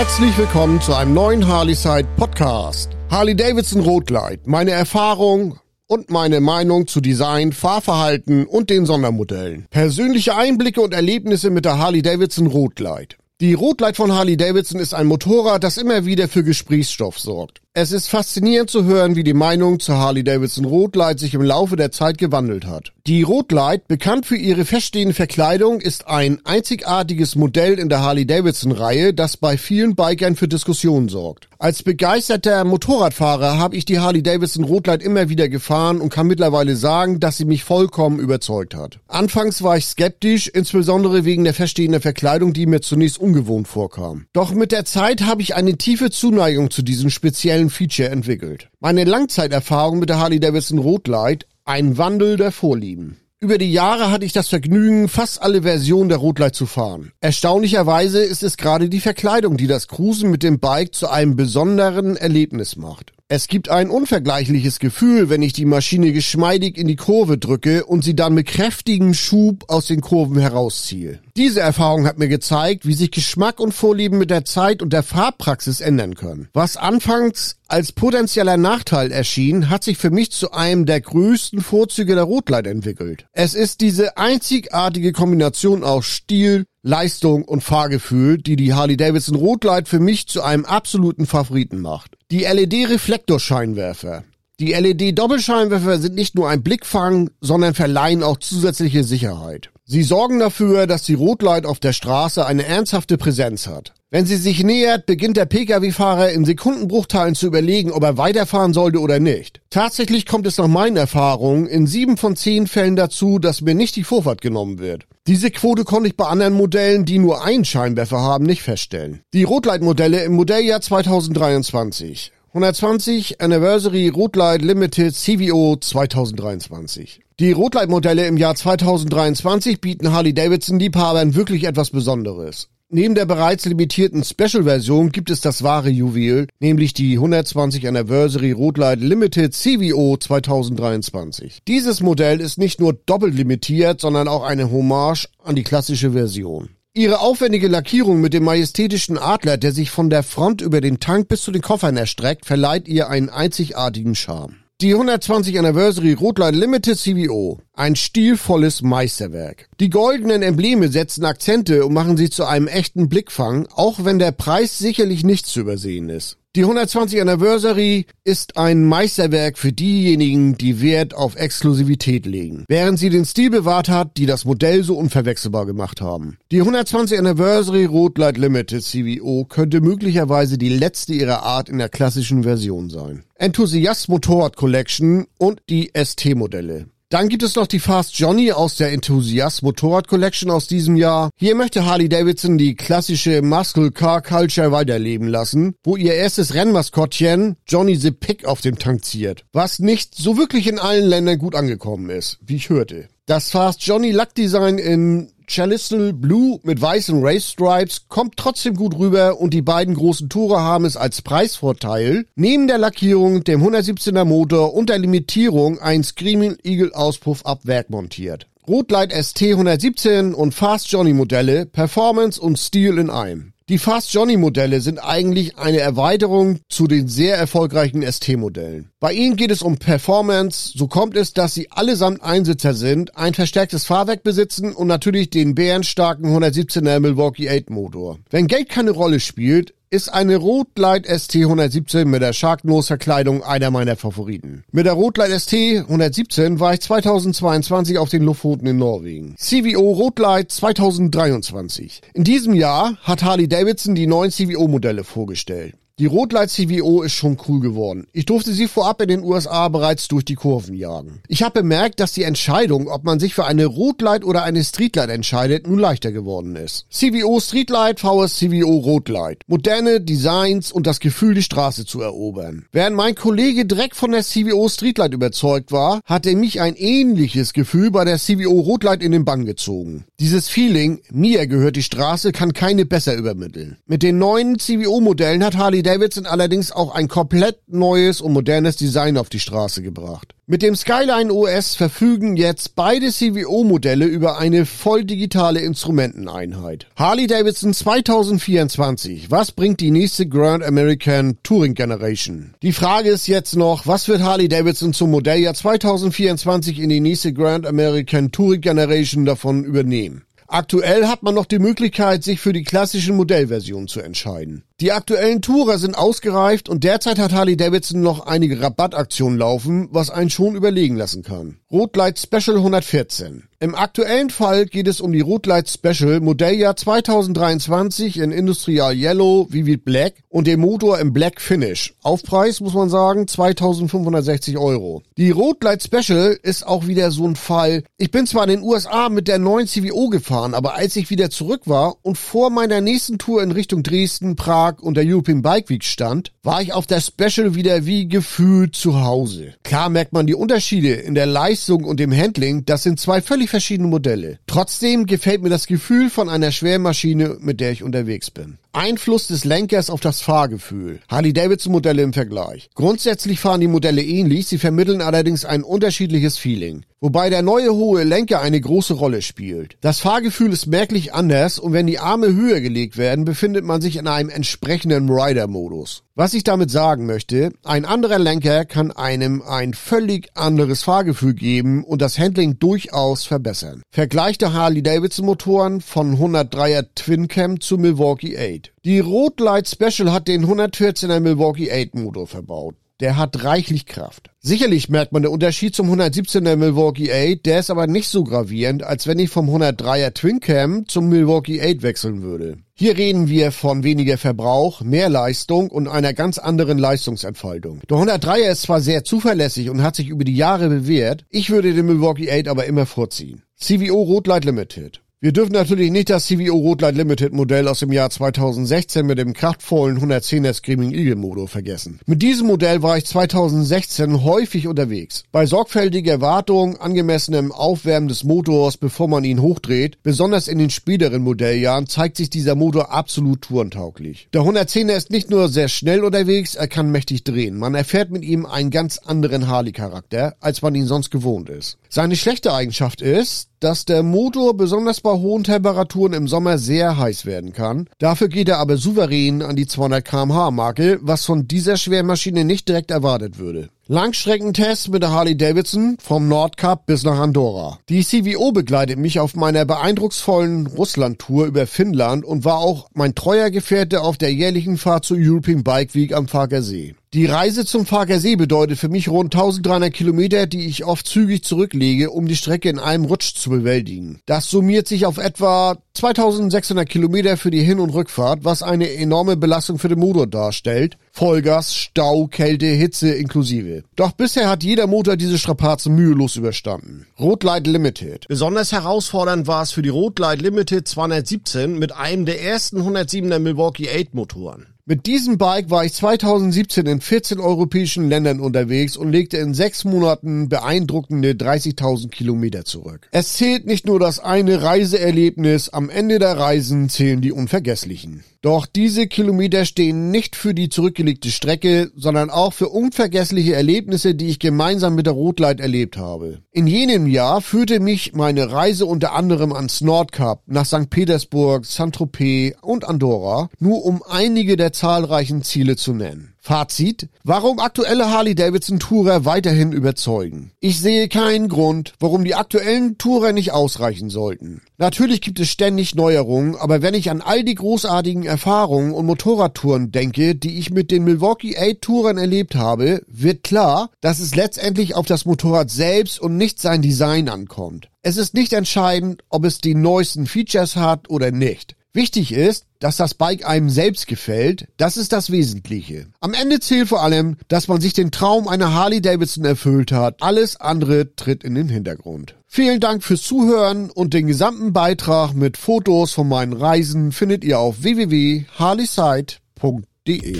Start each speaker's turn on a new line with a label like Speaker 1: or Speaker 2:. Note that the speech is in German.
Speaker 1: Herzlich willkommen zu einem neuen Harley-Side Podcast. Harley Davidson Rotlight, meine Erfahrung und meine Meinung zu Design, Fahrverhalten und den Sondermodellen. Persönliche Einblicke und Erlebnisse mit der Harley Davidson Rotlight. Die Rotlight von Harley Davidson ist ein Motorrad, das immer wieder für Gesprächsstoff sorgt. Es ist faszinierend zu hören, wie die Meinung zur Harley Davidson Rotlight sich im Laufe der Zeit gewandelt hat. Die Rotlight, bekannt für ihre feststehende Verkleidung, ist ein einzigartiges Modell in der Harley Davidson Reihe, das bei vielen Bikern für Diskussionen sorgt. Als begeisterter Motorradfahrer habe ich die Harley Davidson Rotlight immer wieder gefahren und kann mittlerweile sagen, dass sie mich vollkommen überzeugt hat. Anfangs war ich skeptisch, insbesondere wegen der feststehenden Verkleidung, die mir zunächst ungewohnt vorkam. Doch mit der Zeit habe ich eine tiefe Zuneigung zu diesem speziellen speziellen Feature entwickelt. Meine Langzeiterfahrung mit der Harley Davidson Rotlight, ein Wandel der Vorlieben. Über die Jahre hatte ich das Vergnügen, fast alle Versionen der Rotlight zu fahren. Erstaunlicherweise ist es gerade die Verkleidung, die das Cruisen mit dem Bike zu einem besonderen Erlebnis macht. Es gibt ein unvergleichliches Gefühl, wenn ich die Maschine geschmeidig in die Kurve drücke und sie dann mit kräftigem Schub aus den Kurven herausziehe. Diese Erfahrung hat mir gezeigt, wie sich Geschmack und Vorlieben mit der Zeit und der Fahrpraxis ändern können. Was anfangs als potenzieller Nachteil erschien, hat sich für mich zu einem der größten Vorzüge der Rotlight entwickelt. Es ist diese einzigartige Kombination aus Stil, Leistung und Fahrgefühl, die die Harley-Davidson Rotlight für mich zu einem absoluten Favoriten macht. Die LED-Reflektorscheinwerfer. Die LED-Doppelscheinwerfer sind nicht nur ein Blickfang, sondern verleihen auch zusätzliche Sicherheit. Sie sorgen dafür, dass die Rotlight auf der Straße eine ernsthafte Präsenz hat. Wenn sie sich nähert, beginnt der Pkw-Fahrer in Sekundenbruchteilen zu überlegen, ob er weiterfahren sollte oder nicht. Tatsächlich kommt es nach meinen Erfahrungen in sieben von zehn Fällen dazu, dass mir nicht die Vorfahrt genommen wird. Diese Quote konnte ich bei anderen Modellen, die nur einen Scheinwerfer haben, nicht feststellen. Die Rotlight-Modelle im Modelljahr 2023. 120 Anniversary Rotlight Limited CVO 2023. Die Rotlight-Modelle im Jahr 2023 bieten Harley-Davidson-Liebhabern wirklich etwas Besonderes. Neben der bereits limitierten Special-Version gibt es das wahre Juwel, nämlich die 120 Anniversary Rotlight Limited CVO 2023. Dieses Modell ist nicht nur doppelt limitiert, sondern auch eine Hommage an die klassische Version. Ihre aufwendige Lackierung mit dem majestätischen Adler, der sich von der Front über den Tank bis zu den Koffern erstreckt, verleiht ihr einen einzigartigen Charme. Die 120 Anniversary Rotlight Limited CVO. Ein stilvolles Meisterwerk. Die goldenen Embleme setzen Akzente und machen sie zu einem echten Blickfang, auch wenn der Preis sicherlich nicht zu übersehen ist. Die 120 Anniversary ist ein Meisterwerk für diejenigen, die Wert auf Exklusivität legen, während sie den Stil bewahrt hat, die das Modell so unverwechselbar gemacht haben. Die 120 Anniversary Rotlight Limited CVO könnte möglicherweise die letzte ihrer Art in der klassischen Version sein. Enthusiast Motorrad Collection und die ST-Modelle. Dann gibt es noch die Fast Johnny aus der Enthusiast Motorrad Collection aus diesem Jahr. Hier möchte Harley Davidson die klassische Muscle Car Culture weiterleben lassen, wo ihr erstes Rennmaskottchen Johnny the Pick auf dem Tank ziert, was nicht so wirklich in allen Ländern gut angekommen ist, wie ich hörte. Das Fast Johnny Lackdesign in Chalistel Blue mit weißen Race Stripes kommt trotzdem gut rüber und die beiden großen Tore haben es als Preisvorteil, neben der Lackierung, dem 117er Motor und der Limitierung ein Screaming Eagle Auspuff ab Werk montiert. Rotlight ST 117 und Fast Johnny Modelle, Performance und Stil in einem. Die Fast Johnny Modelle sind eigentlich eine Erweiterung zu den sehr erfolgreichen ST Modellen. Bei ihnen geht es um Performance, so kommt es, dass sie allesamt Einsitzer sind, ein verstärktes Fahrwerk besitzen und natürlich den bärenstarken 117er Milwaukee 8 Motor. Wenn Geld keine Rolle spielt, ist eine Rotlight ST 117 mit der Sharknose-Verkleidung einer meiner Favoriten. Mit der Rotlight ST 117 war ich 2022 auf den Lofoten in Norwegen. CVO Rotlight 2023. In diesem Jahr hat Harley Davidson die neuen CVO-Modelle vorgestellt. Die Rotlight CVO ist schon cool geworden. Ich durfte sie vorab in den USA bereits durch die Kurven jagen. Ich habe bemerkt, dass die Entscheidung, ob man sich für eine Rotlight oder eine Streetlight entscheidet, nun leichter geworden ist. CVO Streetlight, VS CVO Rotlight. Moderne Designs und das Gefühl, die Straße zu erobern. Während mein Kollege direkt von der CVO Streetlight überzeugt war, hatte mich ein ähnliches Gefühl bei der CVO Rotlight in den Bann gezogen. Dieses Feeling, mir gehört die Straße, kann keine besser übermitteln. Mit den neuen CVO Modellen hat Harley Davidson allerdings auch ein komplett neues und modernes Design auf die Straße gebracht. Mit dem Skyline OS verfügen jetzt beide CVO-Modelle über eine voll digitale Instrumenteneinheit. Harley Davidson 2024. Was bringt die nächste Grand American Touring Generation? Die Frage ist jetzt noch, was wird Harley Davidson zum Modelljahr 2024 in die nächste Grand American Touring Generation davon übernehmen? Aktuell hat man noch die Möglichkeit, sich für die klassischen Modellversionen zu entscheiden. Die aktuellen Tourer sind ausgereift und derzeit hat Harley Davidson noch einige Rabattaktionen laufen, was einen schon überlegen lassen kann. Rotlight Special 114. Im aktuellen Fall geht es um die Rotlight Special Modelljahr 2023 in Industrial Yellow, Vivid Black und dem Motor im Black Finish. Aufpreis muss man sagen 2560 Euro. Die Rotlight Special ist auch wieder so ein Fall. Ich bin zwar in den USA mit der neuen CVO gefahren, aber als ich wieder zurück war und vor meiner nächsten Tour in Richtung Dresden, Prag und der European Bike Week stand, war ich auf der Special wieder wie gefühlt zu Hause. Klar merkt man die Unterschiede in der Leistung und dem Handling, das sind zwei völlig verschiedene Modelle. Trotzdem gefällt mir das Gefühl von einer Schwermaschine, mit der ich unterwegs bin. Einfluss des Lenkers auf das Fahrgefühl. Harley-Davidson-Modelle im Vergleich. Grundsätzlich fahren die Modelle ähnlich, sie vermitteln allerdings ein unterschiedliches Feeling. Wobei der neue hohe Lenker eine große Rolle spielt. Das Fahrgefühl ist merklich anders und wenn die Arme höher gelegt werden, befindet man sich in einem entsprechenden Rider-Modus. Was ich damit sagen möchte, ein anderer Lenker kann einem ein völlig anderes Fahrgefühl geben und das Handling durchaus verbessern. Vergleicht Harley-Davidson Motoren von 103er Twin Cam zu Milwaukee 8. Die Rotlight Special hat den 114er Milwaukee 8 Motor verbaut. Der hat reichlich Kraft. Sicherlich merkt man den Unterschied zum 117er Milwaukee 8, der ist aber nicht so gravierend, als wenn ich vom 103er Twin Cam zum Milwaukee 8 wechseln würde. Hier reden wir von weniger Verbrauch, mehr Leistung und einer ganz anderen Leistungsentfaltung. Der 103er ist zwar sehr zuverlässig und hat sich über die Jahre bewährt, ich würde den Milwaukee 8 aber immer vorziehen. CVO Rotlight Limited. Wir dürfen natürlich nicht das CVO Rotlight Limited Modell aus dem Jahr 2016 mit dem kraftvollen 110er Screaming Eagle Motor vergessen. Mit diesem Modell war ich 2016 häufig unterwegs. Bei sorgfältiger Wartung, angemessenem Aufwärmen des Motors, bevor man ihn hochdreht, besonders in den späteren Modelljahren, zeigt sich dieser Motor absolut tourentauglich. Der 110er ist nicht nur sehr schnell unterwegs, er kann mächtig drehen. Man erfährt mit ihm einen ganz anderen Harley-Charakter, als man ihn sonst gewohnt ist. Seine schlechte Eigenschaft ist, dass der Motor besonders bei hohen Temperaturen im Sommer sehr heiß werden kann. Dafür geht er aber souverän an die 200 kmh Marke, was von dieser Schwermaschine nicht direkt erwartet würde. Langstreckentest mit der Harley Davidson vom Nordkap bis nach Andorra. Die CVO begleitet mich auf meiner beeindrucksvollen Russland-Tour über Finnland und war auch mein treuer Gefährte auf der jährlichen Fahrt zur European Bike Week am Farker See. Die Reise zum Farker See bedeutet für mich rund 1300 Kilometer, die ich oft zügig zurücklege, um die Strecke in einem Rutsch zu bewältigen. Das summiert sich auf etwa 2600 Kilometer für die Hin- und Rückfahrt, was eine enorme Belastung für den Motor darstellt. Vollgas, Stau, Kälte, Hitze inklusive. Doch bisher hat jeder Motor diese Strapazen mühelos überstanden. Rotlight Limited. Besonders herausfordernd war es für die Rotlight Limited 217 mit einem der ersten 107er Milwaukee 8 Motoren. Mit diesem Bike war ich 2017 in 14 europäischen Ländern unterwegs und legte in sechs Monaten beeindruckende 30.000 Kilometer zurück. Es zählt nicht nur das eine Reiseerlebnis, am Ende der Reisen zählen die unvergesslichen. Doch diese Kilometer stehen nicht für die zurückgelegte Strecke, sondern auch für unvergessliche Erlebnisse, die ich gemeinsam mit der Rotlight erlebt habe. In jenem Jahr führte mich meine Reise unter anderem ans Nordkap, nach St. Petersburg, Saint-Tropez und Andorra, nur um einige der zahlreichen Ziele zu nennen. Fazit. Warum aktuelle Harley-Davidson-Tourer weiterhin überzeugen? Ich sehe keinen Grund, warum die aktuellen Tourer nicht ausreichen sollten. Natürlich gibt es ständig Neuerungen, aber wenn ich an all die großartigen Erfahrungen und Motorradtouren denke, die ich mit den Milwaukee 8 Tourern erlebt habe, wird klar, dass es letztendlich auf das Motorrad selbst und nicht sein Design ankommt. Es ist nicht entscheidend, ob es die neuesten Features hat oder nicht. Wichtig ist, dass das Bike einem selbst gefällt, das ist das Wesentliche. Am Ende zählt vor allem, dass man sich den Traum einer Harley Davidson erfüllt hat. Alles andere tritt in den Hintergrund. Vielen Dank fürs Zuhören und den gesamten Beitrag mit Fotos von meinen Reisen findet ihr auf www.harleyside.de.